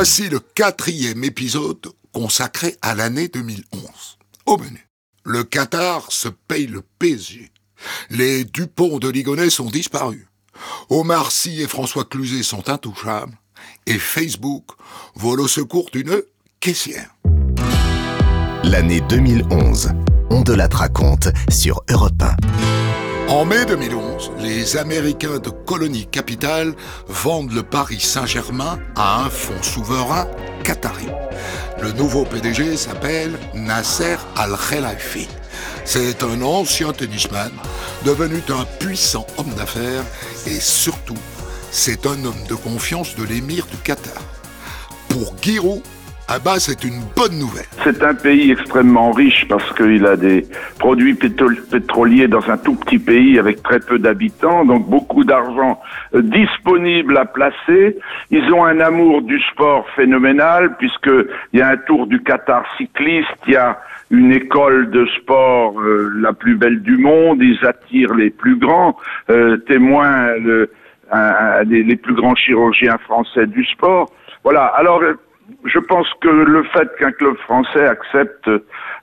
Voici le quatrième épisode consacré à l'année 2011. Au menu, le Qatar se paye le PSG. Les Dupont de Ligonnès sont disparus. Omar Sy et François Cluzet sont intouchables. Et Facebook vole au secours d'une caissière. L'année 2011. On de la sur Europe 1. En mai 2011, les Américains de Colonie Capital vendent le Paris Saint-Germain à un fonds souverain qatari. Le nouveau PDG s'appelle Nasser Al-Khelaifi. C'est un ancien tennisman devenu un puissant homme d'affaires et surtout, c'est un homme de confiance de l'émir du Qatar. Pour Giroud, ah bah, c'est une bonne nouvelle. C'est un pays extrêmement riche parce qu'il a des produits pétroliers dans un tout petit pays avec très peu d'habitants, donc beaucoup d'argent euh, disponible à placer. Ils ont un amour du sport phénoménal puisqu'il y a un tour du Qatar cycliste, il y a une école de sport euh, la plus belle du monde, ils attirent les plus grands, euh, témoins les plus grands chirurgiens français du sport. Voilà. Alors je pense que le fait qu'un club français accepte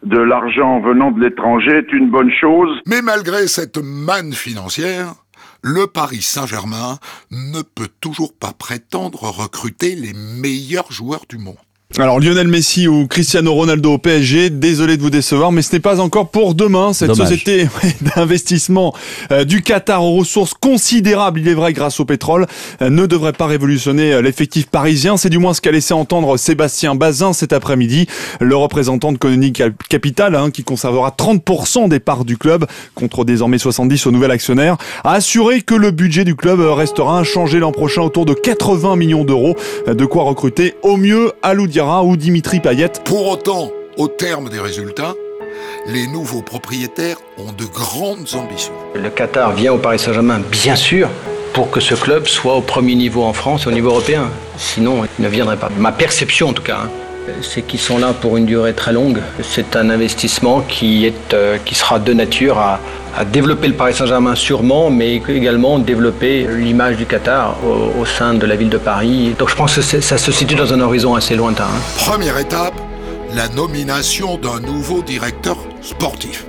de l'argent venant de l'étranger est une bonne chose. Mais malgré cette manne financière, le Paris Saint-Germain ne peut toujours pas prétendre recruter les meilleurs joueurs du monde. Alors Lionel Messi ou Cristiano Ronaldo au PSG, désolé de vous décevoir, mais ce n'est pas encore pour demain. Cette société d'investissement euh, du Qatar aux ressources considérables, il est vrai, grâce au pétrole, euh, ne devrait pas révolutionner euh, l'effectif parisien. C'est du moins ce qu'a laissé entendre Sébastien Bazin cet après-midi, le représentant de Colonie Capital, hein, qui conservera 30% des parts du club, contre désormais 70 au nouvel actionnaire, a assuré que le budget du club restera inchangé l'an prochain autour de 80 millions d'euros, de quoi recruter au mieux Ou Dimitri Payet. Pour autant, au terme des résultats, les nouveaux propriétaires ont de grandes ambitions. Le Qatar vient au Paris Saint-Germain, bien sûr, pour que ce club soit au premier niveau en France, au niveau européen. Sinon, il ne viendrait pas. Ma perception, en tout cas, hein, c'est qu'ils sont là pour une durée très longue. C'est un investissement qui, est, euh, qui sera de nature à, à développer le Paris Saint-Germain sûrement, mais également développer l'image du Qatar au, sein de la ville de Paris. Donc je pense que ça se situe dans un horizon assez lointain. Hein. Première étape, la nomination d'un nouveau directeur sportif.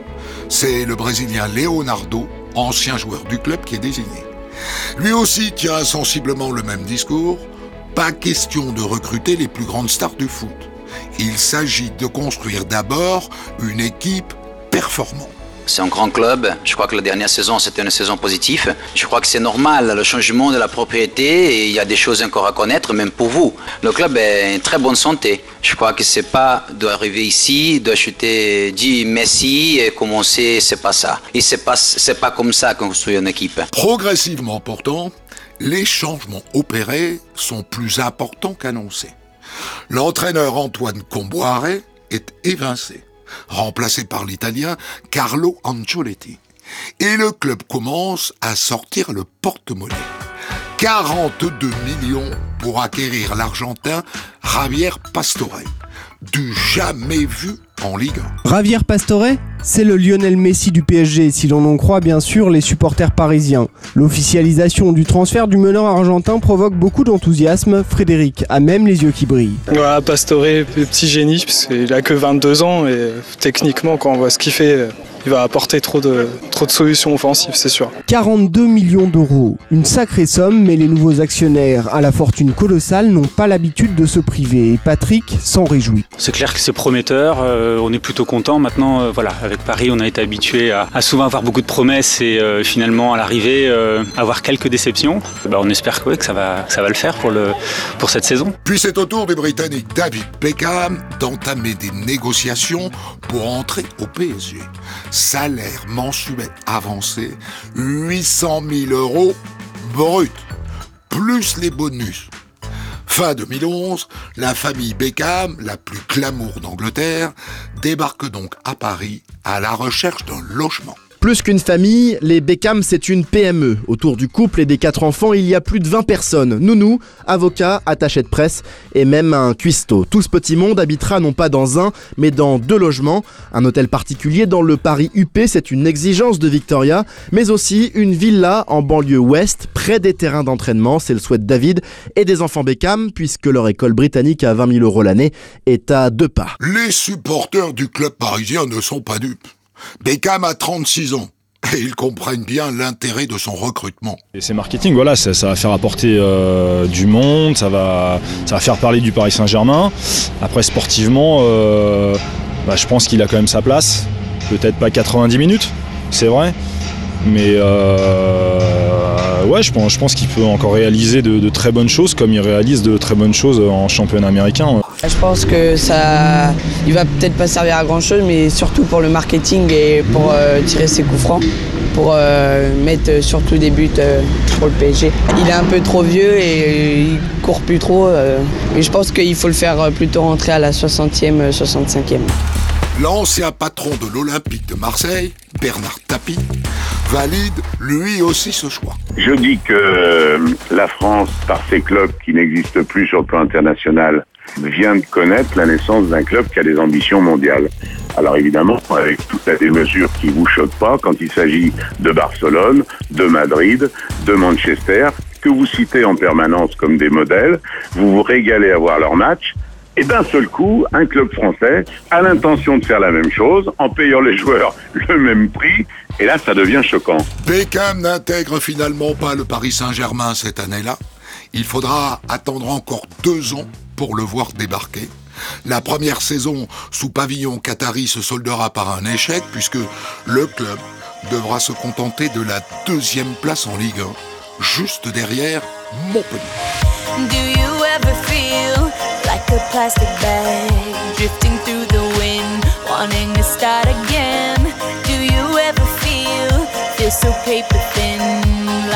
C'est le Brésilien Leonardo, ancien joueur du club, qui est désigné. Lui aussi tient sensiblement le même discours. Pas question de recruter les plus grandes stars du foot. Il s'agit de construire d'abord une équipe performante. C'est un grand club. Je crois que la dernière saison, c'était une saison positive. Je crois que c'est normal, le changement de la propriété, il y a des choses encore à connaître, même pour vous. Le club est en très bonne santé. Je crois que c'est pas d'arriver ici, d'acheter 10 Messi et commencer, c'est pas ça. Et c'est pas, c'est pas comme ça qu'on construit une équipe. Progressivement pourtant, les changements opérés sont plus importants qu'annoncés. L'entraîneur Antoine Comboiré est évincé remplacé par l'Italien Carlo Ancelotti. Et le club commence à sortir le porte-monnaie. 42 millions pour acquérir l'Argentin Javier Pastore, du jamais vu en Ligue 1. Javier Pastore, c'est le Lionel Messi du PSG, si l'on en croit bien sûr les supporters parisiens. L'officialisation du transfert du meneur argentin provoque beaucoup d'enthousiasme. Frédéric a même les yeux qui brillent. Voilà, Pastore, petit génie, parce qu'il a que 22 ans et techniquement, quand on voit ce qu'il fait, il va apporter trop de, trop de solutions offensives, c'est sûr. 42 millions d'euros, une sacrée somme, mais les nouveaux actionnaires à la fortune colossale n'ont pas l'habitude de se priver et Patrick s'en réjouit. C'est clair que c'est prometteur, euh, on est plutôt content. Maintenant, euh, voilà, avec Paris, on a été habitué à, souvent avoir beaucoup de promesses et euh, finalement à l'arrivée avoir quelques déceptions. Bah, on espère que, que, ça, va, ça va le faire pour, le, pour cette saison. Puis c'est au tour du Britannique David Beckham d'entamer des négociations pour entrer au PSG salaire mensuel avancé 800 000 euros brut, plus les bonus. Fin 2011, la famille Beckham, la plus glamour d'Angleterre, débarque donc à Paris à la recherche d'un logement. Plus qu'une famille, les Beckham c'est une PME. Autour du couple et des quatre enfants, il y a plus de 20 personnes. Nounou, avocat, attaché de presse et même un cuistot. Tout ce petit monde habitera non pas dans un, mais dans deux logements. Un hôtel particulier dans le Paris UP, c'est une exigence de Victoria, mais aussi une villa en banlieue ouest, près des terrains d'entraînement. C'est le souhait de David et des enfants Beckham, puisque leur école britannique à 20 000 euros l'année est à deux pas. Les supporters du club parisien ne sont pas dupes. Beckham a 36 ans. Et ils comprennent bien l'intérêt de son recrutement. Et c'est marketing, voilà, ça, va faire apporter euh, du monde, ça va, ça va faire parler du Paris Saint-Germain. Après, sportivement, euh, bah, je pense qu'il a quand même sa place. Peut-être pas 90 minutes, c'est vrai. Mais euh, ouais, je pense, je pense qu'il peut encore réaliser de, très bonnes choses comme il réalise de très bonnes choses en championnat américain. Je pense que ça, il va peut-être pas servir à grand chose, mais surtout pour le marketing et pour euh, tirer ses coups francs, pour euh, mettre surtout des buts pour le PSG. Il est un peu trop vieux et il court plus trop. mais je pense qu'il faut le faire plutôt rentrer à la 60e, 65e. L'ancien patron de l'Olympique de Marseille, Bernard Tapie, valide lui aussi ce choix. Je dis que euh, la France, par ses clubs qui n'existent plus sur le plan international, vient de connaître la naissance d'un club qui a des ambitions mondiales. Alors évidemment, avec toutes les mesures qui vous choquent pas, quand il s'agit de Barcelone, de Madrid, de Manchester, que vous citez en permanence comme des modèles, vous vous régalez à voir leurs matchs, et d'un seul coup, un club français a l'intention de faire la même chose en payant les joueurs le même prix. Et là, ça devient choquant. Beckham n'intègre finalement pas le Paris Saint-Germain cette année-là. Il faudra attendre encore deux ans pour le voir débarquer. La première saison sous pavillon qatari se soldera par un échec puisque le club devra se contenter de la deuxième place en Ligue 1, juste derrière Montpellier.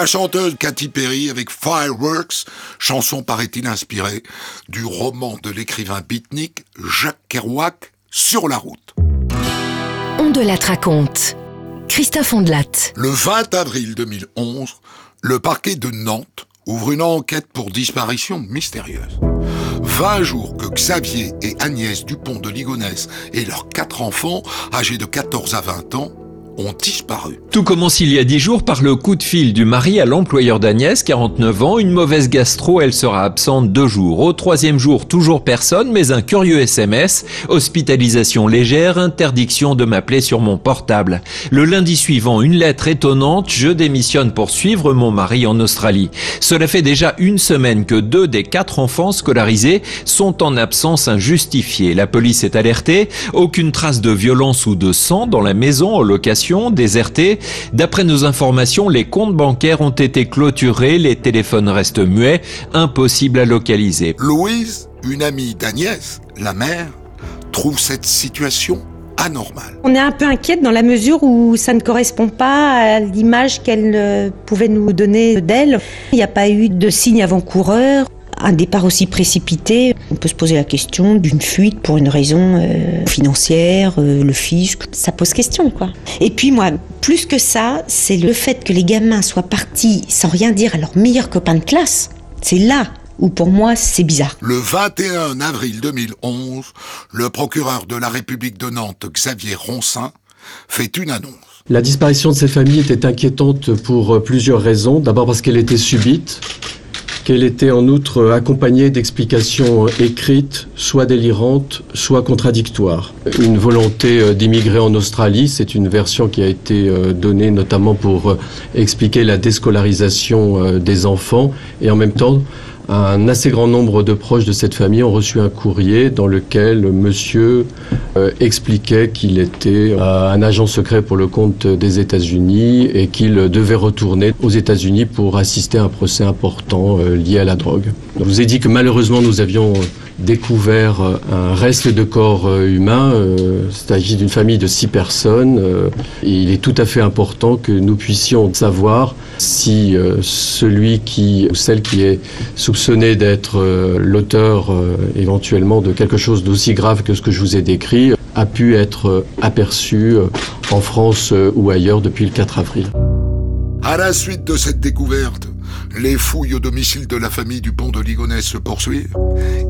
la chanteuse Katy Perry avec Fireworks, chanson paraît-il inspirée du roman de l'écrivain beatnik Jacques Kerouac Sur la route. On de la raconte. Christophe Ondelat. Le 20 avril 2011, le parquet de Nantes ouvre une enquête pour disparition mystérieuse. 20 jours que Xavier et Agnès Dupont de Ligonnès et leurs quatre enfants, âgés de 14 à 20 ans, Tout commence il y a dix jours par le coup de fil du mari à l'employeur d'Agnès, 49 ans, une mauvaise gastro, elle sera absente deux jours. Au troisième jour, toujours personne, mais un curieux SMS, hospitalisation légère, interdiction de m'appeler sur mon portable. Le lundi suivant, une lettre étonnante, je démissionne pour suivre mon mari en Australie. Cela fait déjà une semaine que deux des quatre enfants scolarisés sont en absence injustifiée. La police est alertée, aucune trace de violence ou de sang dans la maison en location déserté. D'après nos informations, les comptes bancaires ont été clôturés, les téléphones restent muets, impossible à localiser. Louise, une amie d'Agnès, la mère, trouve cette situation anormale. On est un peu inquiète dans la mesure où ça ne correspond pas à l'image qu'elle euh, pouvait nous donner d'elle. Il n'y a pas eu de signe avant-coureur un départ aussi précipité, on peut se poser la question d'une fuite pour une raison euh, financière, euh, le fisc, ça pose question quoi. Et puis moi, plus que ça, c'est le fait que les gamins soient partis sans rien dire à leurs meilleurs copains de classe. C'est là où pour moi c'est bizarre. Le 21 avril 2011, le procureur de la République de Nantes, Xavier Roncin, fait une annonce. La disparition de ces familles était inquiétante pour plusieurs raisons. D'abord parce qu'elle était subite, qu'elle était en outre accompagnée d'explications écrites, soit délirantes, soit contradictoires. Une volonté d'immigrer en Australie, c'est une version qui a été donnée notamment pour expliquer la déscolarisation des enfants et en même temps un assez grand nombre de proches de cette famille ont reçu un courrier dans lequel monsieur euh, expliquait qu'il était euh, un agent secret pour le compte des États-Unis et qu'il devait retourner aux États-Unis pour assister à un procès important euh, lié à la drogue. Je vous ai dit que malheureusement nous avions découvert un reste de corps humain. Il s'agit d'une famille de six personnes. Il est tout à fait important que nous puissions savoir si celui qui ou celle qui est soupçonné d'être l'auteur éventuellement de quelque chose d'aussi grave que ce que je vous ai décrit a pu être aperçu en France ou ailleurs depuis le 4 avril. À la suite de cette découverte, les fouilles au domicile de la famille du pont de Ligonnès se poursuivent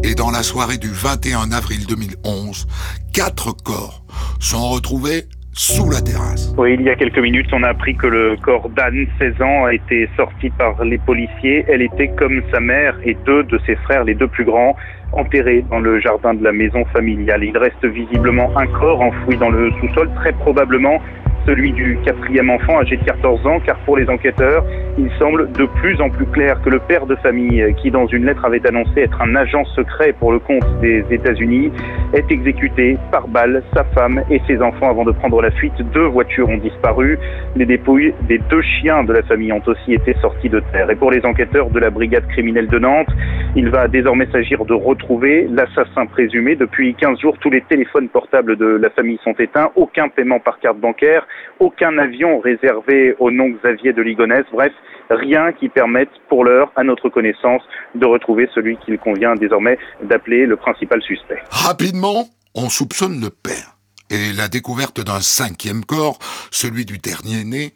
et dans la soirée du 21 avril 2011, quatre corps sont retrouvés sous la terrasse. Oui, il y a quelques minutes, on a appris que le corps d'Anne, 16 ans, a été sorti par les policiers. Elle était comme sa mère et deux de ses frères, les deux plus grands, enterrés dans le jardin de la maison familiale. Il reste visiblement un corps enfoui dans le sous-sol, très probablement celui du quatrième enfant âgé de 14 ans, car pour les enquêteurs, il semble de plus en plus clair que le père de famille, qui dans une lettre avait annoncé être un agent secret pour le compte des États-Unis, est exécuté par balle, sa femme et ses enfants avant de prendre la fuite. Deux voitures ont disparu. Les dépouilles des deux chiens de la famille ont aussi été sortis de terre. Et pour les enquêteurs de la brigade criminelle de Nantes, il va désormais s'agir de retrouver l'assassin présumé. Depuis 15 jours, tous les téléphones portables de la famille sont éteints, aucun paiement par carte bancaire, aucun avion réservé au nom Xavier de Ligonnès, bref, rien qui permette pour l'heure, à notre connaissance, de retrouver celui qu'il convient désormais d'appeler le principal suspect. Rapidement, on soupçonne le père. Et la découverte d'un cinquième corps, celui du dernier né,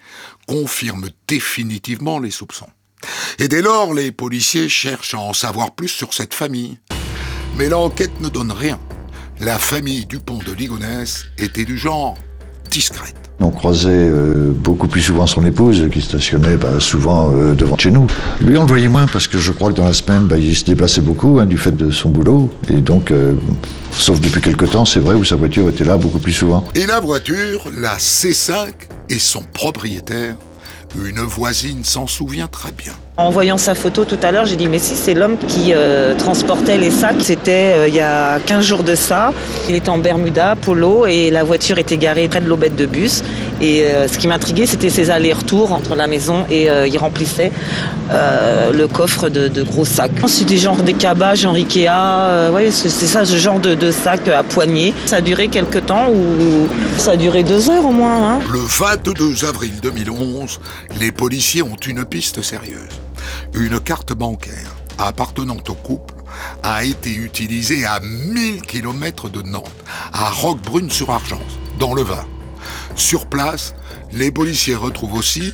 confirme définitivement les soupçons. Et dès lors, les policiers cherchent à en savoir plus sur cette famille. Mais l'enquête ne donne rien. La famille Dupont de Ligonnès était du genre discrète. On croisait euh, beaucoup plus souvent son épouse qui stationnait bah, souvent euh, devant chez nous. Lui, on le voyait moins parce que je crois que dans la semaine, bah, il se déplaçait beaucoup hein, du fait de son boulot. Et donc, euh, sauf depuis quelque temps, c'est vrai, où sa voiture était là beaucoup plus souvent. Et la voiture, la C5 et son propriétaire, une voisine s'en souvient très bien. En voyant sa photo tout à l'heure, j'ai dit mais si c'est l'homme qui euh, transportait les sacs, c'était euh, il y a 15 jours de ça. Il était en Bermuda, polo et la voiture était garée près de l'aubette de bus. Et euh, ce qui m'intriguait, c'était ses allers-retours entre la maison et il remplissait le coffre de, de, gros sacs. C'est des genres des cabages en Ikea, ouais, c'est ça, ce genre de, de sac à poignée. Ça a duré quelques temps ou ça a duré deux heures au moins. Hein. Le 22 avril 2011, les policiers ont une piste sérieuse une carte bancaire appartenant au couple a été utilisée à 1000 km de Nantes, à Roquebrune-sur-Argence, dans le Var. Sur place, les policiers retrouvent aussi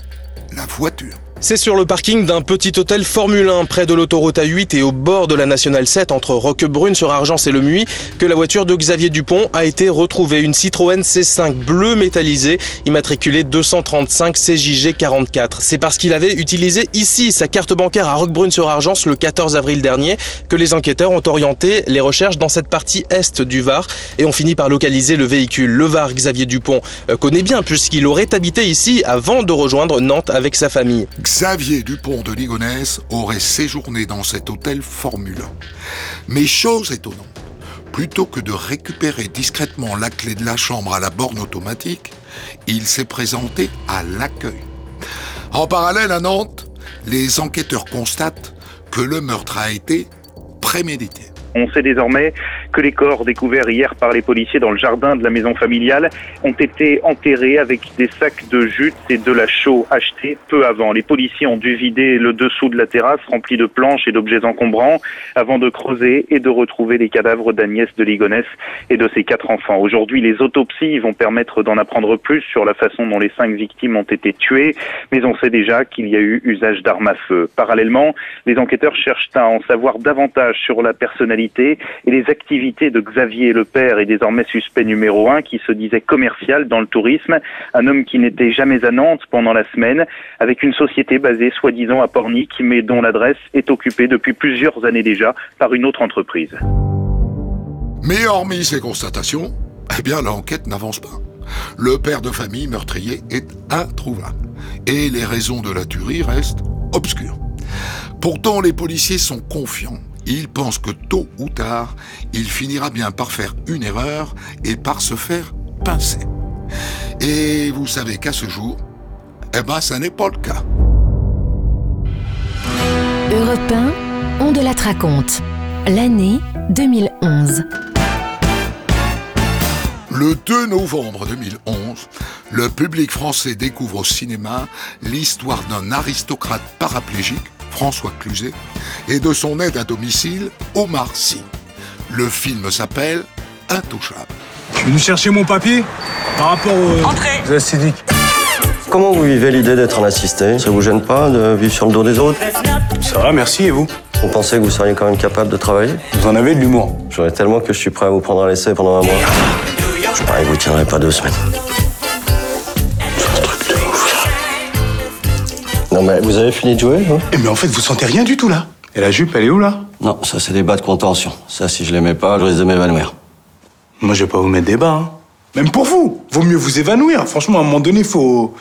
la voiture. C'est sur le parking d'un petit hôtel Formule 1 près de l'autoroute A8 et au bord de la Nationale 7 entre Roquebrune sur Argence et le Muy que la voiture de Xavier Dupont a été retrouvée. Une Citroën C5 bleu métallisé immatriculée 235 CJG 44. C'est parce qu'il avait utilisé ici sa carte bancaire à Roquebrune sur Argence le 14 avril dernier que les enquêteurs ont orienté les recherches dans cette partie est du Var et ont fini par localiser le véhicule. Le Var Xavier Dupont connaît bien puisqu'il aurait habité ici avant de rejoindre Nantes avec sa famille. Xavier Dupont de Ligonnès aurait séjourné dans cet hôtel Formule 1. Mais chose étonnante, plutôt que de récupérer discrètement la clé de la chambre à la borne automatique, il s'est présenté à l'accueil. En parallèle à Nantes, les enquêteurs constatent que le meurtre a été prémédité. On sait désormais que les corps découverts hier par les policiers dans le jardin de la maison familiale ont été enterrés avec des sacs de jute et de la chaux achetés peu avant. Les policiers ont dû vider le dessous de la terrasse rempli de planches et d'objets encombrants avant de creuser et de retrouver les cadavres d'Agnès de Ligonès et de ses quatre enfants. Aujourd'hui, les autopsies vont permettre d'en apprendre plus sur la façon dont les cinq victimes ont été tuées, mais on sait déjà qu'il y a eu usage d'armes à feu. Parallèlement, les enquêteurs cherchent à en savoir davantage sur la personnalité et les activités de Xavier Le Père et désormais suspect numéro un qui se disait commercial dans le tourisme, un homme qui n'était jamais à Nantes pendant la semaine, avec une société basée soi-disant à Pornic, mais dont l'adresse est occupée depuis plusieurs années déjà par une autre entreprise. Mais hormis ces constatations, eh bien l'enquête n'avance pas. Le père de famille meurtrier est introuvable. Et les raisons de la tuerie restent obscures. Pourtant, les policiers sont confiants. Ils pensent que tôt ou tard, il finira bien par faire une erreur et par se faire pincer. Et vous savez qu'à ce jour, eh ben, ça n'est pas le cas. Europe 1, on de la raconte. L'année 2011. Le 2 novembre 2011, le public français découvre au cinéma l'histoire d'un aristocrate paraplégique, François Cluzet, et de son aide à domicile, Omar Sy. Le film s'appelle Intouchable. Je suis venu chercher mon papier par rapport au... Entrez aux acidiques. Comment vous vivez l'idée d'être un assisté? Ça vous gêne pas de vivre sur le dos des autres? Ça va, merci, et vous? Vous pensez que vous seriez quand même capable de travailler? Vous en avez de l'humour. J'aurais tellement que je suis prêt à vous prendre à l'essai pendant un mois. Je parie que vous tiendrez pas deux semaines. Non mais vous avez fini de jouer Eh mais en fait, vous sentez rien du tout là. Et la jupe, elle est où là? Non, ça c'est des bas de contention. Ça, si je l'aimais pas, je risque de m'évanouir. Moi, je vais pas vous mettre des bas. Hein. Même pour vous. Vaut mieux vous évanouir. Franchement, à un moment donné, faut.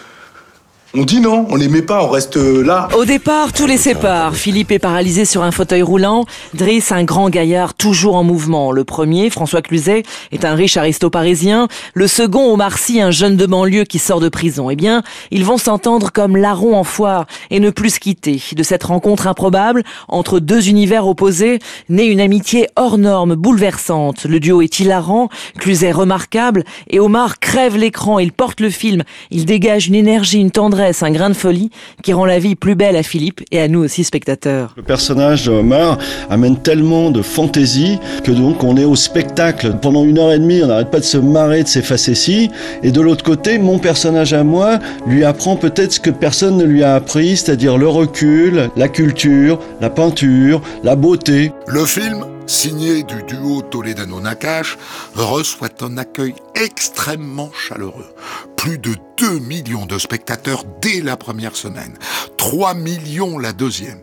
On dit non, on les met pas, on reste euh, là. Au départ, tout les sépare. Philippe est paralysé sur un fauteuil roulant. Driss, un grand gaillard toujours en mouvement. Le premier, François Cluzet, est un riche aristo parisien. Le second, Omar Sy, un jeune de banlieue qui sort de prison. Eh bien, ils vont s'entendre comme larron en foire et ne plus se quitter. De cette rencontre improbable, entre deux univers opposés, naît une amitié hors norme, bouleversante. Le duo est hilarant, Cluzet remarquable, et Omar crève l'écran. Il porte le film. Il dégage une énergie, une tendresse un grain de folie qui rend la vie plus belle à Philippe et à nous aussi spectateurs. Le personnage de Omar amène tellement de fantaisie que donc on est au spectacle. Pendant une heure et demie, on n'arrête pas de se marrer de ces facéties. Et de l'autre côté, mon personnage à moi lui apprend peut-être ce que personne ne lui a appris, c'est-à-dire le recul, la culture, la peinture, la beauté. Le film signé du duo Toledano-Nakash, reçoit un accueil extrêmement chaleureux. Plus de 2 millions de spectateurs dès la première semaine, 3 millions la deuxième.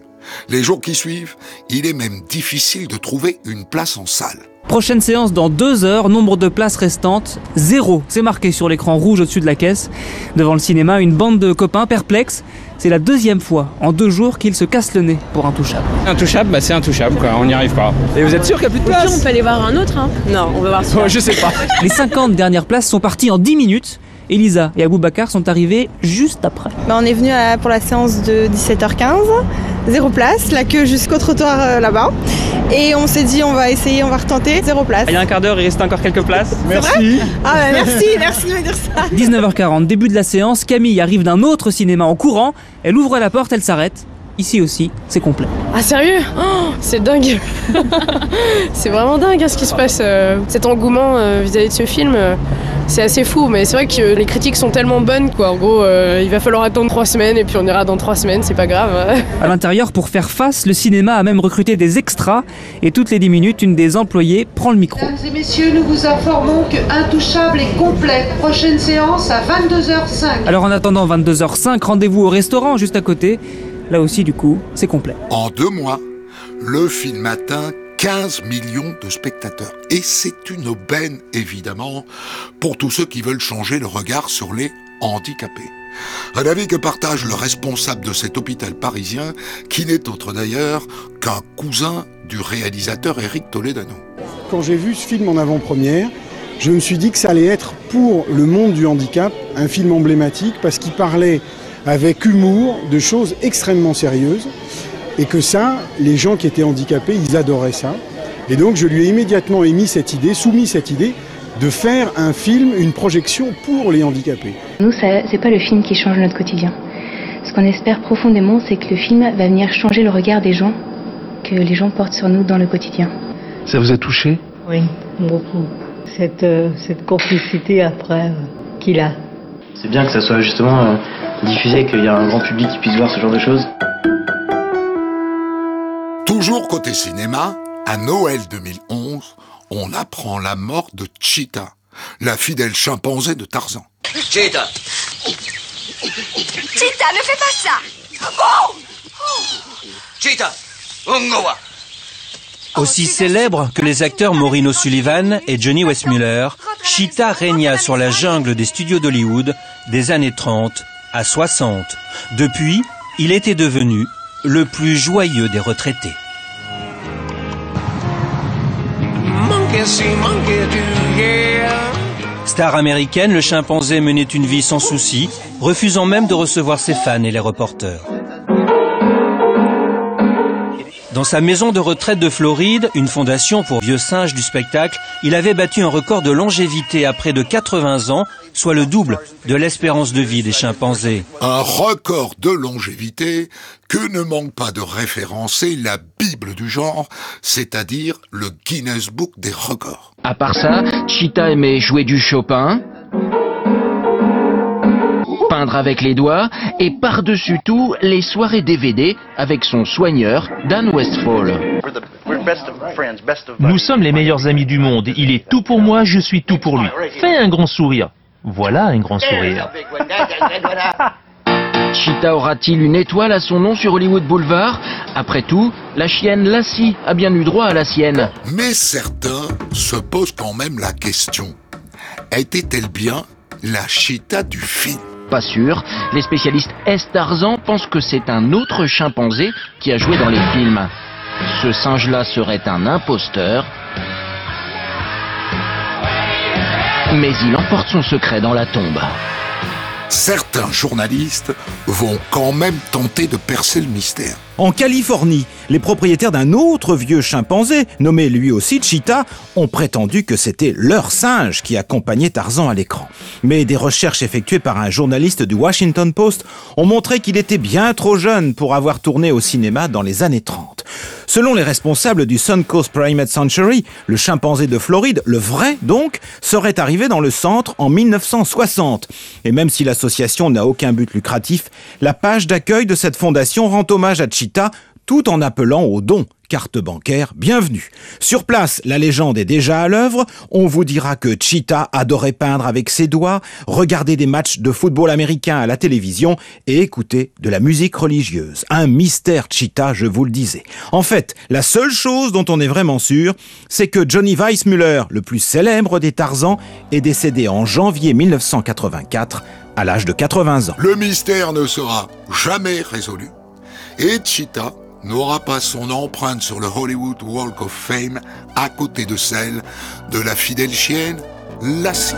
Les jours qui suivent, il est même difficile de trouver une place en salle. Prochaine séance dans deux heures, nombre de places restantes, zéro. C'est marqué sur l'écran rouge au-dessus de la caisse. Devant le cinéma, une bande de copains perplexes. C'est la deuxième fois en deux jours qu'ils se cassent le nez pour Intouchable. Intouchable, bah c'est intouchable quoi, on n'y arrive pas. Et vous êtes sûr qu'il n'y a plus de place on peut aller voir un autre, hein Non, on va voir celui-là. Oh, je sais pas. Les 50 dernières places sont parties en 10 minutes. Elisa et Aboubacar sont arrivés juste après. Bah, on est venu à- pour la séance de 17h15, zéro place, la queue jusqu'au trottoir euh, là-bas. Et on s'est dit on va essayer, on va retenter, zéro place. Il y a un quart d'heure, il reste encore quelques places. C'est vrai Ah bah merci, merci de me dire ça. 19h40, début de la séance, Camille arrive d'un autre cinéma en courant, elle ouvre la porte, elle s'arrête. Ici aussi, c'est complet. Ah sérieux? Oh, C'est dingue C'est vraiment dingue hein, ce qui se passe. euh, cet engouement euh, vis-à-vis de ce film, euh, c'est assez fou. Mais c'est vrai que les critiques sont tellement bonnes quoi. En gros, euh, il va falloir attendre trois semaines et puis on ira dans trois semaines, c'est pas grave. À l'intérieur, pour faire face, le cinéma a même recruté des extras et toutes les 10 minutes, une des employées prend le micro. Mesdames et messieurs, nous vous informons que Intouchable est complet. Prochaine séance à 22h05. Alors en attendant 22h05, rendez-vous au restaurant juste à côté. Là aussi, du coup, c'est complet. En deux mois, le film atteint 15 millions de spectateurs. Et c'est une aubaine, évidemment, pour tous ceux qui veulent changer le regard sur les handicapés. Un avis que partage le responsable de cet hôpital parisien, qui n'est autre d'ailleurs qu'un cousin du réalisateur Eric Toledano. Quand j'ai vu ce film en avant-première, je me suis dit que ça allait être pour le monde du handicap un film emblématique parce qu'il parlait avec humour de choses extrêmement sérieuses et que ça, les gens qui étaient handicapés, ils adoraient ça. Et donc je lui ai immédiatement émis cette idée, soumis cette idée de faire un film, une projection pour les handicapés. Nous, ça- c'est pas le film qui change notre quotidien. Ce qu'on espère profondément, c'est que le film va venir changer le regard des gens, que les gens portent sur nous dans le quotidien. Ça vous a touché? Oui, beaucoup. Cette, euh, cette complicité après euh, qu'il a. C'est bien que ça soit justement euh, diffusé, qu'il y a un grand public qui puisse voir ce genre de choses. Toujours côté cinéma, à Noël 2011, on apprend la mort de Cheetah, la fidèle chimpanzé de Tarzan. Cheetah. Cheetah, ne fais pas ça. Oh. Cheetah. Ungowa Aussi célèbre que les acteurs Maureen O'Sullivan et Johnny Westmuller, Cheetah régna sur la jungle des studios d'Hollywood des années 30 à 60. Depuis, il était devenu le plus joyeux des retraités. Star américaine, le chimpanzé menait une vie sans souci, refusant même de recevoir ses fans et les reporters. Dans sa maison de retraite de Floride, une fondation pour vieux singes du spectacle, il avait battu un record de longévité à près de 80 ans, soit le double de l'espérance de vie des chimpanzés. Un record de longévité que ne manque pas de référencer la Bible du genre, c'est-à-dire le Guinness Book des records. À part ça, Cheetah aimait jouer du Chopin, peindre avec les doigts et par-dessus tout les soirées DVD avec son soigneur Dan Westfall. Nous sommes les meilleurs amis du monde. Il est tout pour moi, je suis tout pour lui. Fais un grand sourire. Voilà un grand sourire. Cheetah aura-t-il une étoile à son nom sur Hollywood Boulevard? Après tout, la chienne Lassie a bien eu droit à la sienne. Mais certains se posent quand même la question. Était-elle bien la cheetah du film? Pas sûr. Les spécialistes S. Tarzan pensent que c'est un autre chimpanzé qui a joué dans les films. Ce singe-là serait un imposteur. Mais il emporte son secret dans la tombe. Certains journalistes vont quand même tenter de percer le mystère. En Californie, les propriétaires d'un autre vieux chimpanzé, nommé lui aussi Cheetah, ont prétendu que c'était leur singe qui accompagnait Tarzan à l'écran. Mais des recherches effectuées par un journaliste du Washington Post ont montré qu'il était bien trop jeune pour avoir tourné au cinéma dans les années 30. Selon les responsables du Suncoast Primate Sanctuary, le chimpanzé de Floride, le vrai donc, serait arrivé dans le centre en 1960. Et même si l'association n'a aucun but lucratif, la page d'accueil de cette fondation rend hommage à Cheetah tout en appelant au don. Carte bancaire, bienvenue. Sur place, la légende est déjà à l'œuvre. On vous dira que Cheetah adorait peindre avec ses doigts, regarder des matchs de football américain à la télévision et écouter de la musique religieuse. Un mystère Cheetah, je vous le disais. En fait, la seule chose dont on est vraiment sûr, c'est que Johnny Weissmuller, le plus célèbre des Tarzans, est décédé en janvier 1984 à l'âge de 80 ans. Le mystère ne sera jamais résolu. Et Cheetah n'aura pas son empreinte sur le Hollywood Walk of Fame à côté de celle de la fidèle chienne Lassie.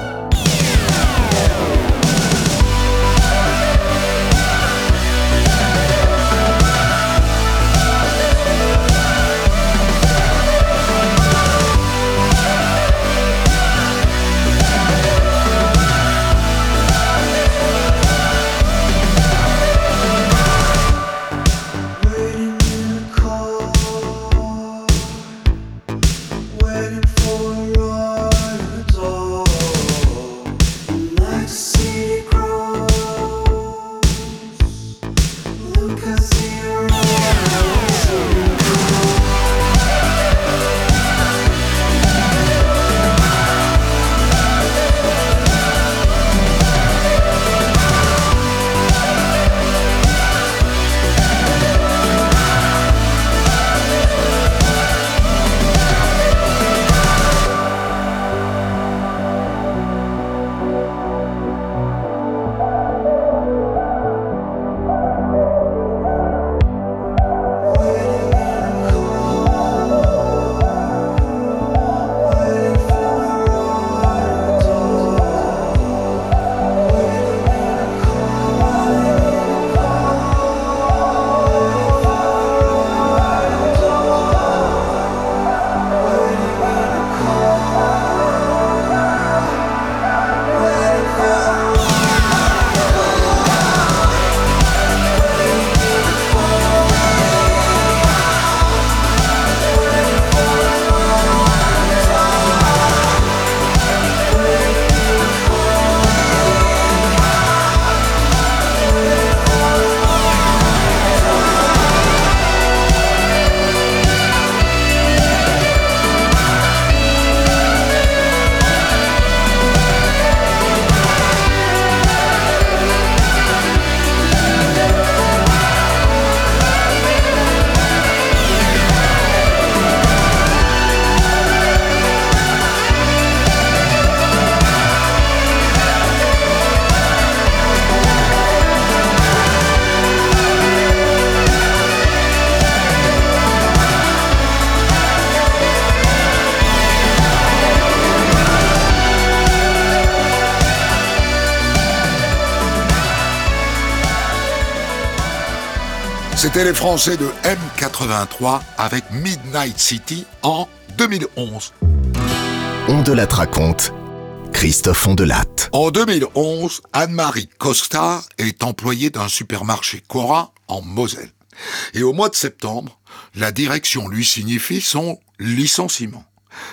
C'était les Français de M83 avec Midnight City en 2011. On de la raconte. Christophe Ondelatte. En 2011, Anne-Marie Costa est employée d'un supermarché Cora en Moselle. Et au mois de septembre, la direction lui signifie son licenciement.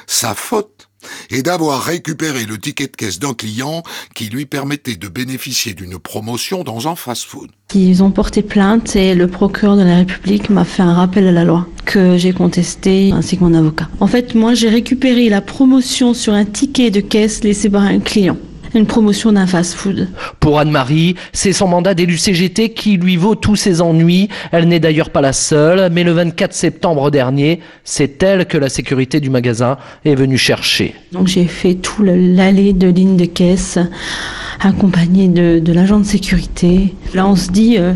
Sa faute est d'avoir récupéré le ticket de caisse d'un client qui lui permettait de bénéficier d'une promotion dans un fast-food. Ils ont porté plainte et le procureur de la République m'a fait un rappel à la loi que j'ai contesté ainsi que mon avocat. En fait, moi j'ai récupéré la promotion sur un ticket de caisse laissé par un client une promotion d'un fast-food. Pour Anne-Marie, c'est son mandat d'élu CGT qui lui vaut tous ses ennuis. Elle n'est d'ailleurs pas la seule, mais le 24 septembre dernier, c'est elle que la sécurité du magasin est venue chercher. Donc j'ai fait tout l'allée de ligne de caisse accompagnée de, de l'agent de sécurité. Là, on se dit, euh,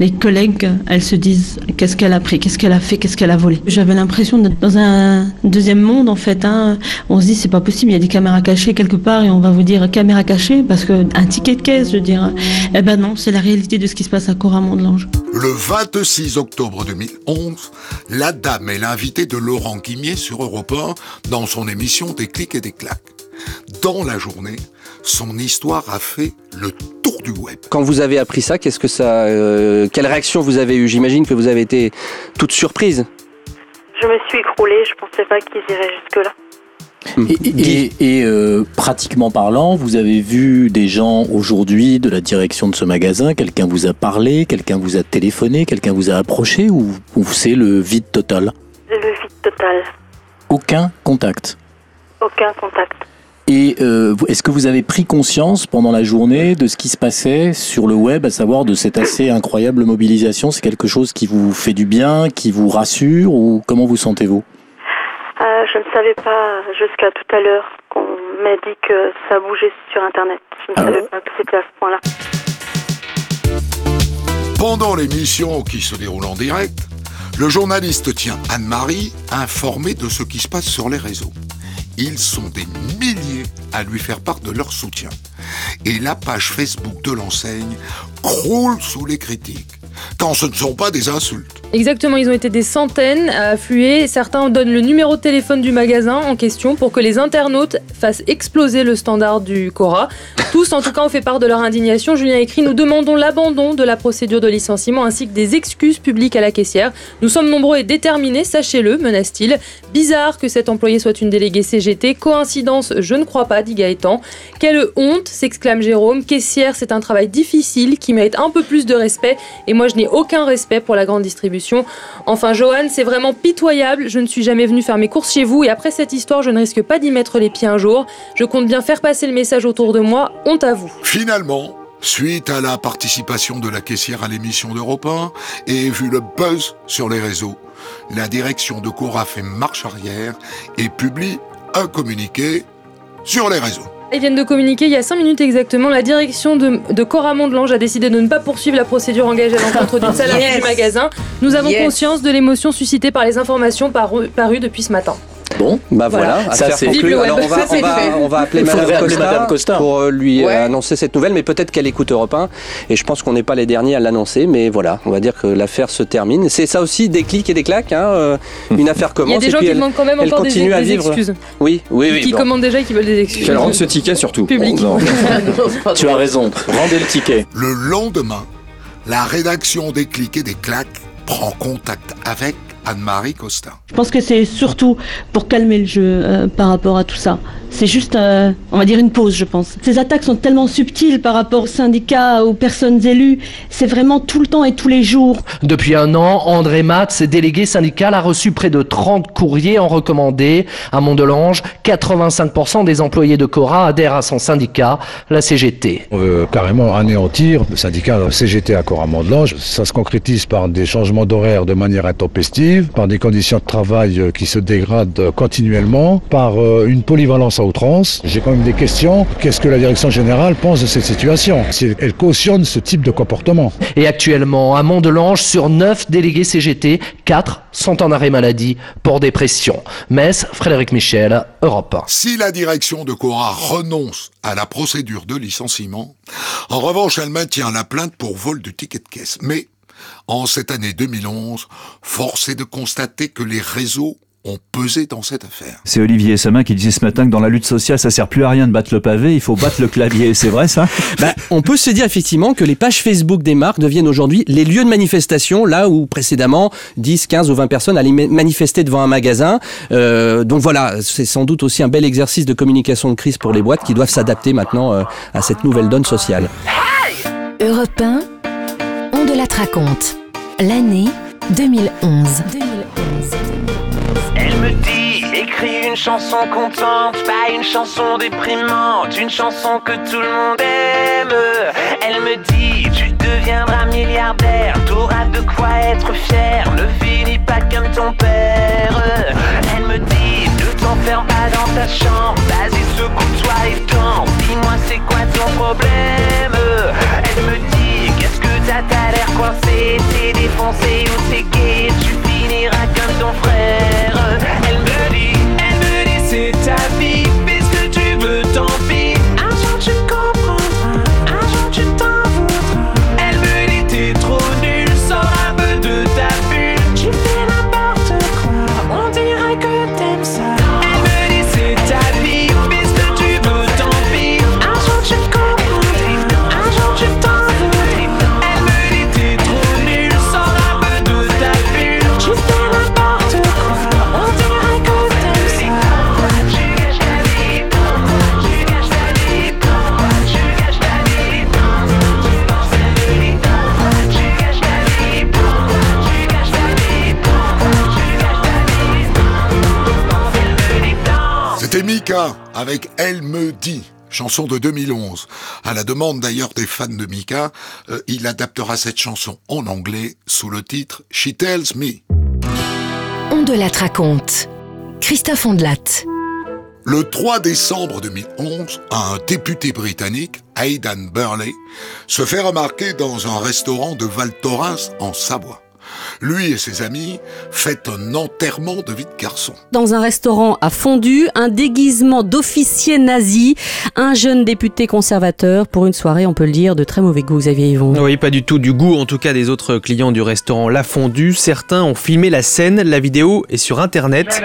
les collègues, elles se disent, qu'est-ce qu'elle a pris, qu'est-ce qu'elle a fait, qu'est-ce qu'elle a volé. J'avais l'impression d'être dans un deuxième monde, en fait. Hein. On se dit, c'est pas possible, il y a des caméras cachées quelque part et on va vous dire caméra cachée parce que un ticket de caisse, je veux dire. Eh ben non, c'est la réalité de ce qui se passe à Coramont de l'Ange. Le 26 octobre 2011, la dame est l'invitée de Laurent Guimier sur Europe 1 dans son émission Des clics et des claques. Dans la journée, son histoire a fait le tour du web. Quand vous avez appris ça, qu'est-ce que ça, euh, quelle réaction vous avez eue? J'imagine que vous avez été toute surprise. Je me suis écroulée, je pensais pas qu'ils iraient jusque-là. Et, euh, pratiquement parlant, vous avez vu des gens aujourd'hui de la direction de ce magasin, quelqu'un vous a parlé, quelqu'un vous a téléphoné, quelqu'un vous a approché? Ou, ou c'est le vide total? Le vide total. Aucun contact? Aucun contact. Et euh, est-ce que vous avez pris conscience pendant la journée de ce qui se passait sur le web, à savoir de cette assez incroyable mobilisation? C'est quelque chose qui vous fait du bien, qui vous rassure ou comment vous sentez-vous? Euh, Je ne savais pas jusqu'à tout à l'heure qu'on m'a dit que ça bougeait sur Internet. Je ne Ah savais pas que c'était à ce point-là. Pendant l'émission qui se déroule en direct, le journaliste tient Anne-Marie informée de ce qui se passe sur les réseaux. Ils sont des milliers à lui faire part de leur soutien. Et la page Facebook de l'enseigne croule sous les critiques, quand ce ne sont pas des insultes. Exactement, ils ont été des centaines à affluer. Certains donnent le numéro de téléphone du magasin en question pour que les internautes fassent exploser le standard du Cora. Tous, en tout cas, ont fait part de leur indignation. Julien écrit Nous demandons l'abandon de la procédure de licenciement ainsi que des excuses publiques à la caissière. Nous sommes nombreux et déterminés, sachez-le, menace-t-il. Bizarre que cet employé soit une déléguée CGT. Coïncidence, je ne crois pas, dit Gaëtan. Quelle honte s'exclame Jérôme. Caissière, c'est un travail difficile qui mérite un peu plus de respect. Et moi, je n'ai aucun respect pour la grande distribution. Enfin, Johan, c'est vraiment pitoyable. Je ne suis jamais venu faire mes courses chez vous et après cette histoire, je ne risque pas d'y mettre les pieds un jour. Je compte bien faire passer le message autour de moi. Honte à vous. Finalement, suite à la participation de la caissière à l'émission d'Europe 1 et vu le buzz sur les réseaux, la direction de Cora fait marche arrière et publie un communiqué sur les réseaux. Ils viennent de communiquer il y a 5 minutes exactement. La direction de, de Coramont de l'Ange a décidé de ne pas poursuivre la procédure engagée à l'encontre d'une salariée Yes. du magasin. Nous avons Yes. conscience de l'émotion suscitée par les informations paru- parues depuis ce matin. Bon, bah voilà, Ça, c'est-. Alors on va, Ça, on va, fait. on va appeler Il Madame appeler Costa, Madame Costa. pour euh, lui euh, Ouais. annoncer cette nouvelle, mais peut-être qu'elle écoute Europe 1 et je pense qu'on n'est pas les derniers à l'annoncer, mais voilà, on va dire que l'affaire se termine. C'est ça aussi des clics et des claques, hein, euh, une affaire commence des et gens puis qui elle, demandent quand même encore des- continue à des vivre. excuses. Oui, oui, oui. qui bon. commandent déjà et qui veulent des excuses. Qu'elle rende ce ticket surtout. Public. Tu as raison, rendez le ticket. Le lendemain, la rédaction des clics et des claques prend contact avec Anne-Marie Costa. Je pense que c'est surtout pour calmer le jeu euh, par rapport à tout ça. C'est juste, euh, on va dire, une pause, je pense. Ces attaques sont tellement subtiles par rapport aux syndicats, aux personnes élues. C'est vraiment tout le temps et tous les jours. Depuis un an, André Matz, délégué syndical, a reçu près de 30 courriers en recommandé. À Mont-de-Lange, 85% des employés de Cora adhèrent à son syndicat, la CGT. On veut carrément anéantir le syndicat CGT à Coramont-de-Lange. Ça se concrétise par des changements d'horaire de manière intempestive, par des conditions de travail euh, qui se dégradent euh, continuellement, par euh, une polyvalence à outrance. J'ai quand même des questions. Qu'est-ce que la direction générale pense de cette situation? Si elle cautionne ce type de comportement. Et actuellement, à Mont-de-Lange, sur 9 délégués CGT, 4 sont en arrêt maladie pour dépression. Metz, Frédéric Michel, Europe 1. Si la direction de Cora renonce à la procédure de licenciement, en revanche, elle maintient la plainte pour vol du ticket de caisse. Mais En cette année 2011, force est de constater que les réseaux ont pesé dans cette affaire. C'est Olivier Samin qui disait ce matin que dans la lutte sociale, ça sert plus à rien de battre le pavé, il faut battre le clavier. C'est vrai ça? Bah, On peut se dire effectivement que les pages Facebook des marques deviennent aujourd'hui les lieux de manifestation, là où précédemment 10, 15 ou 20 personnes allaient manifester devant un magasin. Euh, donc voilà, c'est sans doute aussi un bel exercice de communication de crise pour les boîtes qui doivent s'adapter maintenant euh, à cette nouvelle donne sociale. Europe 1, de la raconte. L'année 2011. 2011. Elle me dit, écris une chanson contente, pas une chanson déprimante, une chanson que tout le monde aime. Elle me dit, tu deviendras milliardaire, t'auras de quoi être fier, ne finis pas comme ton père. Elle me dit, ne t'enferme pas dans ta chambre, vas-y secoue-toi et danse, dis-moi c'est quoi ton problème? Elle me dit, t'as, l'air coincé, t'es défoncé ou t'es gay, tu finiras comme ton frère. Elle me dit, elle me dit c'est ta vie, Mika avec Elle me dit. Chanson de 2011. À la demande d'ailleurs des fans de Mika, euh, il adaptera cette chanson en anglais sous le titre She Tells Me. On de la raconte. Christophe Ondelat. Le 3 décembre 2011, un député britannique, Aidan Burley, se fait remarquer dans un restaurant de Val Thorens en Savoie. Lui et ses amis fêtent un enterrement de vie de garçon. Dans un restaurant à Fondu, un déguisement d'officier nazi, un jeune député conservateur pour une soirée, on peut le dire, de très mauvais goût, Xavier Yvon. Oui, pas du tout du goût, en tout cas des autres clients du restaurant La Fondue. Certains ont filmé la scène, la vidéo est sur internet.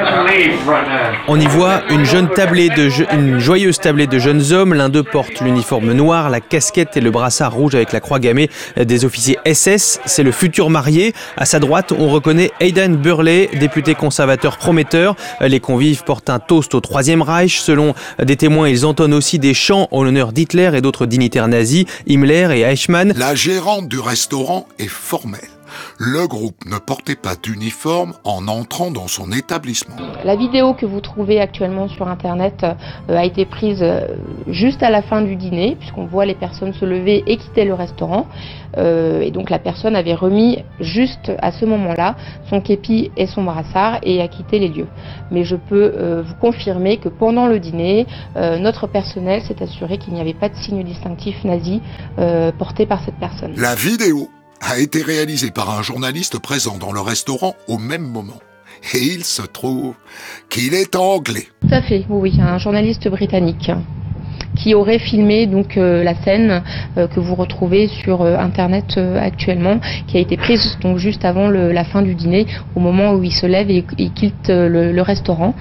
On y voit une jeune tablée de je- une joyeuse tablée de jeunes hommes. L'un d'eux porte l'uniforme noir, la casquette et le brassard rouge avec la croix gammée des officiers SS. C'est le futur marié. À sa droite, on reconnaît Aidan Burley, député conservateur prometteur. Les convives portent un toast au Troisième Reich. Selon des témoins, ils entonnent aussi des chants en l'honneur d'Hitler et d'autres dignitaires nazis, Himmler et Eichmann. La gérante du restaurant est formelle. Le groupe ne portait pas d'uniforme en entrant dans son établissement. La vidéo que vous trouvez actuellement sur Internet euh, a été prise euh, juste à la fin du dîner, puisqu'on voit les personnes se lever et quitter le restaurant. Euh, et donc la personne avait remis juste à ce moment-là son képi et son brassard et a quitté les lieux. Mais je peux vous confirmer que pendant le dîner, notre personnel s'est assuré qu'il n'y avait pas de signe distinctif nazi porté par cette personne. La vidéo a été réalisée par un journaliste présent dans le restaurant au même moment. Et il se trouve qu'il est anglais. Tout à fait, oui, un journaliste britannique qui aurait filmé donc euh, la scène euh, que vous retrouvez sur euh, internet actuellement, qui a été prise donc juste avant le- la fin du dîner, au moment où il se lève et, et quitte le, le restaurant.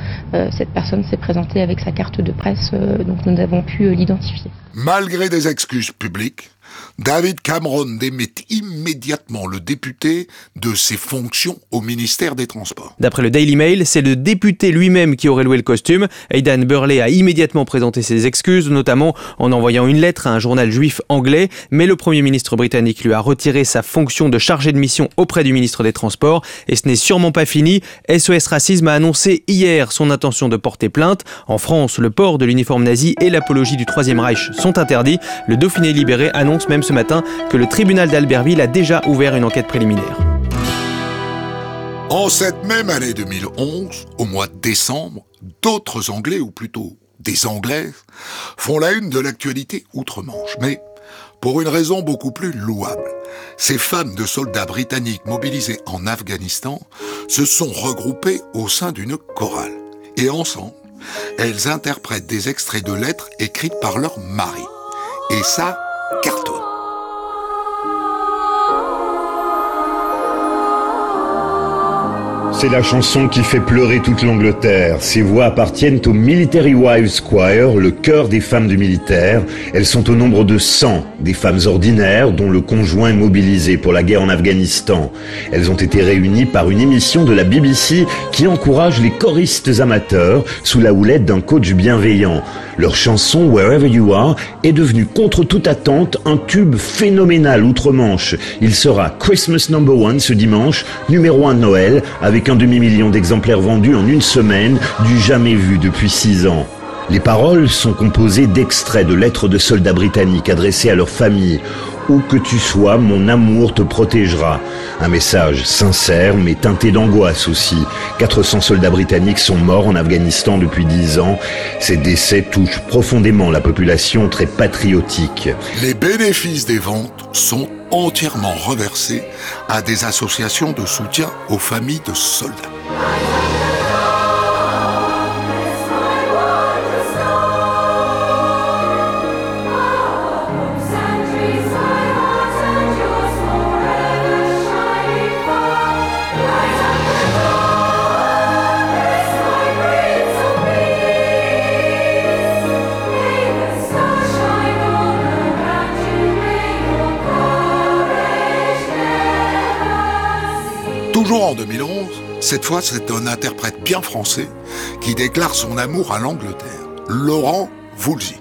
Cette personne s'est présentée avec sa carte de presse, donc nous avons pu l'identifier. Malgré des excuses publiques, David Cameron démet immédiatement le député de ses fonctions au ministère des Transports. D'après le Daily Mail, c'est le député lui-même qui aurait loué le costume. Aidan Burley a immédiatement présenté ses excuses, notamment en envoyant une lettre à un journal juif anglais, mais le Premier ministre britannique lui a retiré sa fonction de chargé de mission auprès du ministre des Transports, et ce n'est sûrement pas fini. SOS Racisme a annoncé hier son intention de porter plainte. En France, le port de l'uniforme nazi et l'apologie du Troisième Reich sont interdits. Le Dauphiné libéré annonce même ce matin que le tribunal d'Albertville a déjà ouvert une enquête préliminaire. En cette même année 2011, au mois de décembre, d'autres Anglais, ou plutôt des Anglaises, font la une de l'actualité outre-Manche, mais pour une raison beaucoup plus louable. Ces femmes de soldats britanniques mobilisés en Afghanistan se sont regroupées au sein d'une chorale. Et ensemble, elles interprètent des extraits de lettres écrites par leur mari. Et ça cartonne. C'est la chanson qui fait pleurer toute l'Angleterre. Ces voix appartiennent au Military Wives Choir, le chœur des femmes du militaire. Elles sont au nombre de 100, des femmes ordinaires dont le conjoint est mobilisé pour la guerre en Afghanistan. Elles ont été réunies par une émission de la BBC qui encourage les choristes amateurs sous la houlette d'un coach bienveillant. Leur chanson Wherever You Are est devenue contre toute attente un tube phénoménal outre-Manche. Il sera Christmas Number One ce dimanche, numéro 1 de Noël, avec un demi-million d'exemplaires vendus en une semaine, du jamais vu depuis six ans. Les paroles sont composées d'extraits de lettres de soldats britanniques adressées à leur famille. Où que tu sois, mon amour te protégera. Un message sincère mais teinté d'angoisse aussi. 400 soldats britanniques sont morts en Afghanistan depuis 10 ans. Ces décès touchent profondément la population très patriotique. Les bénéfices des ventes sont entièrement reversés à des associations de soutien aux familles de soldats. Toujours en 2011, cette fois c'est un interprète bien français qui déclare son amour à l'Angleterre, Laurent Voulzy.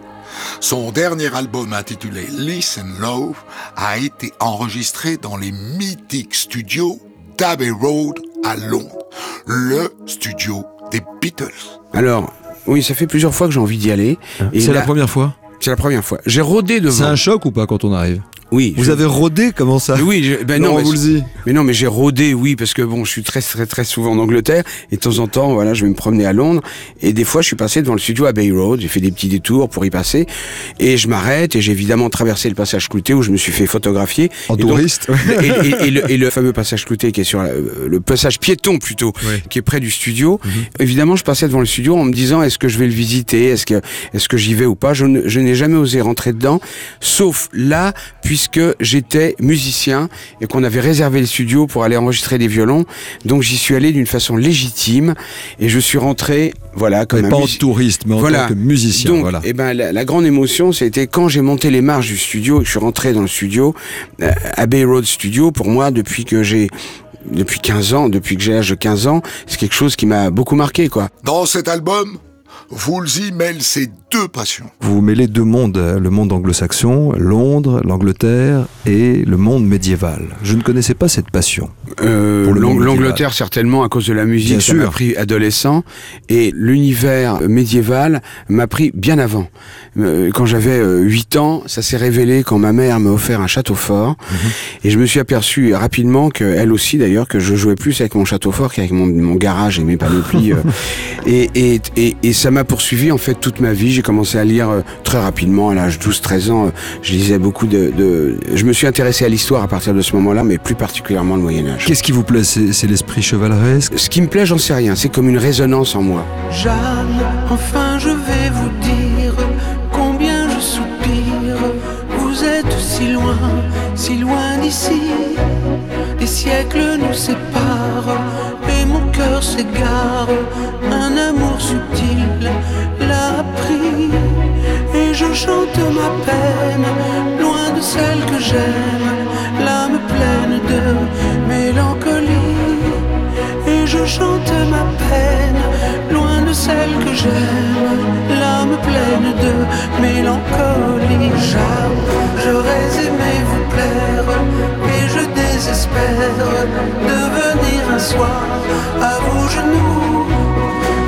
Son dernier album intitulé Listen Love a été enregistré dans les mythiques studios d'Abbey Road à Londres, le studio des Beatles. Alors, oui, ça fait plusieurs fois que j'ai envie d'y aller. Et C'est la là- première fois? C'est la première fois. J'ai rodé devant. C'est un choc ou pas quand on arrive? Oui. Vous je- avez rodé Comment ça Oui, je- ben non, Laurent mais, mais non, mais j'ai rodé, oui, parce que bon, je suis très très très souvent en Angleterre et de temps en temps, voilà, je vais me promener à Londres et des fois, je suis passé devant le studio à Bay Road, j'ai fait des petits détours pour y passer et je m'arrête et j'ai évidemment traversé le passage clouté où je me suis fait photographier. En Et donc- touriste. et, et- et le, et le fameux passage clouté qui est sur la- euh, le passage piéton plutôt, qui est près du studio. Mhm. Évidemment, je passais devant le studio en me disant est-ce que je vais le visiter, est-ce que est-ce que j'y vais ou pas? Je, n'ai jamais osé rentrer dedans, sauf là puisque j'étais musicien et qu'on avait réservé le studio pour aller enregistrer des violons. Donc j'y suis allé d'une façon légitime et je suis rentré, voilà, comme Mais un pas en touriste, mais en tant que musicien, Donc, voilà. eh ben, la, la grande émotion, c'était quand j'ai monté les marches du studio et que je suis rentré dans le studio, euh, à Bay Road Studio, pour moi, depuis que j'ai depuis 15 ans, depuis que j'ai l'âge de 15 ans, c'est quelque chose qui m'a beaucoup marqué, quoi. Dans cet album, Woolsey mêle ses deux passions. Vous mêlez deux mondes, euh, le monde anglo-saxon, Londres, l'Angleterre et le monde médiéval. Je ne connaissais pas cette passion. Euh. L'Angleterre, certainement, à cause de la musique, Bien ça m'a pris adolescent. Et l'univers médiéval m'a pris bien avant. Euh, Quand j'avais euh, 8 ans, ça s'est révélé quand ma mère m'a offert un château fort. Mhm. Et je me suis aperçu rapidement que elle aussi, d'ailleurs, que je jouais plus avec mon château fort qu'avec mon, mon garage et mes panoplies. euh. et, et, et, et ça m'a poursuivi, en fait, toute ma vie. J'ai commencé à lire euh, très rapidement, à l'âge de 12-13 ans. euh, je lisais beaucoup de, de... Je me suis intéressé à l'histoire à partir de ce moment-là, mais plus particulièrement le Moyen-Âge. Qu'est-ce qui vous plaît? C'est c'est l'esprit chevaleresque? Ce qui me plaît, j'en sais rien. C'est comme une résonance en moi. Jeanne, enfin je vais vous dire combien je soupire. Vous êtes si loin, si loin d'ici. Des siècles nous séparent mon cœur s'égare. Un amour subtil l'a pris et je chante ma peine loin de celle que j'aime. L'âme pleine de mélancolie et je chante ma peine, loin de celle que j'aime, l'âme pleine de mélancolie. J'aurais aimé vous plaire, et je désespère de venir soir à vos genoux.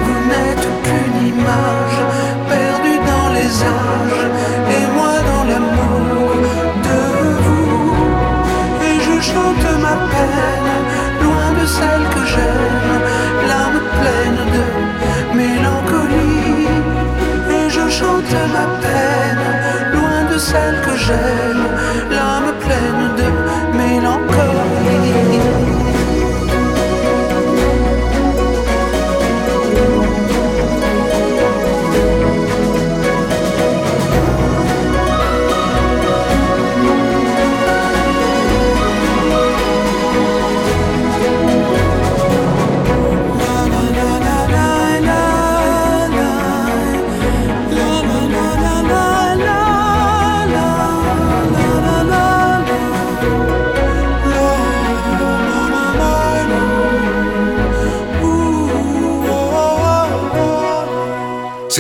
Vous n'êtes qu'une image perdue dans les âges, et moi dans l'amour de vous. Et je chante ma peine, loin de celle que j'aime, l'âme pleine de mélancolie. Et je chante ma peine, loin de celle que j'aime, l'âme pleine de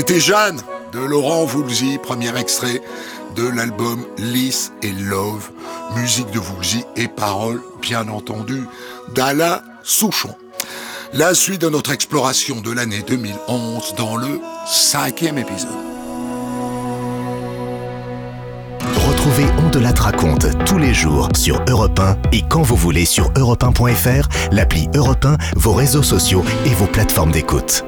C'était Jeanne de Laurent Voulzy, premier extrait de l'album Lys et Love, musique de Voulzy et paroles, bien entendu, d'Alain Souchon. La suite de notre exploration de l'année 2011 dans le cinquième épisode. Retrouvez On de la raconte tous les jours sur Europe 1 et quand vous voulez sur europe1.fr, l'appli Europe 1, vos réseaux sociaux et vos plateformes d'écoute.